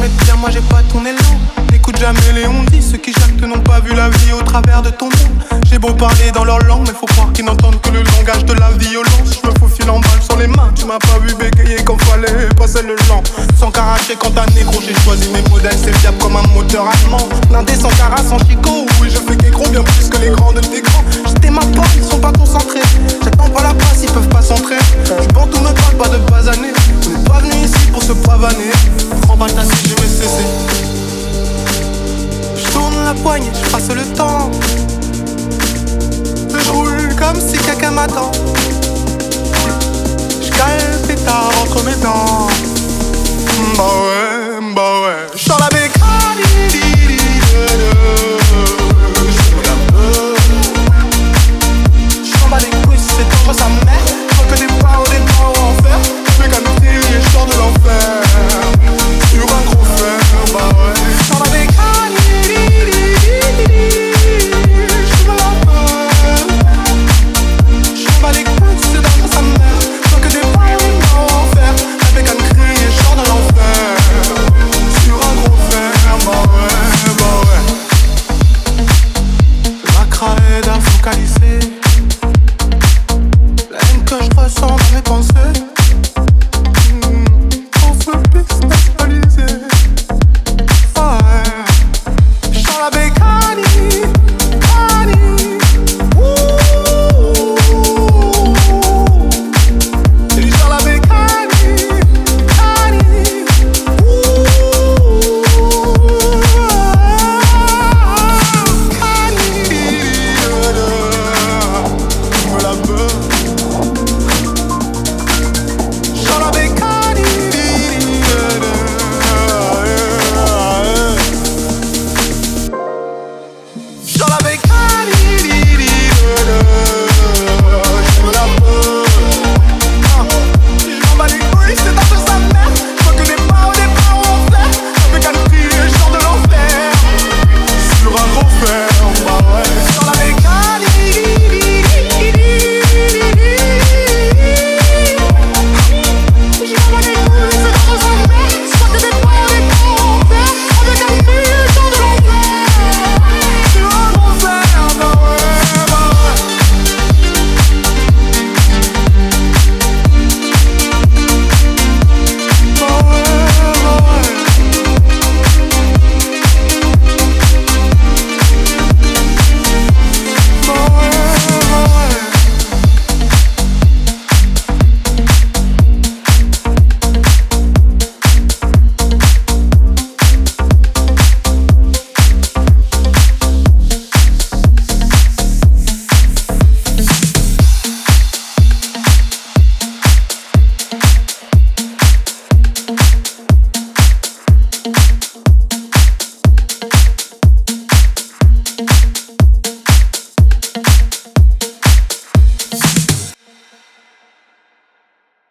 bien, moi j'ai pas ton élan. N'écoute jamais les on dit, ceux qui jactent n'ont pas vu la vie au travers de ton monde. J'ai beau parler dans leur langue, mais faut croire qu'ils n'entendent que le langage de la violence. Je me faufile en balle sur les mains, tu m'as pas vu bégayer quand fallait passer le lent. Sans caracher quand t'as négro, j'ai choisi mes modèles, c'est fiable comme un moteur allemand. Blindé sans cara, sans chicot, oui, je fais gros bien plus poigne, je passe le temps. Je roule comme si quelqu'un m'attend.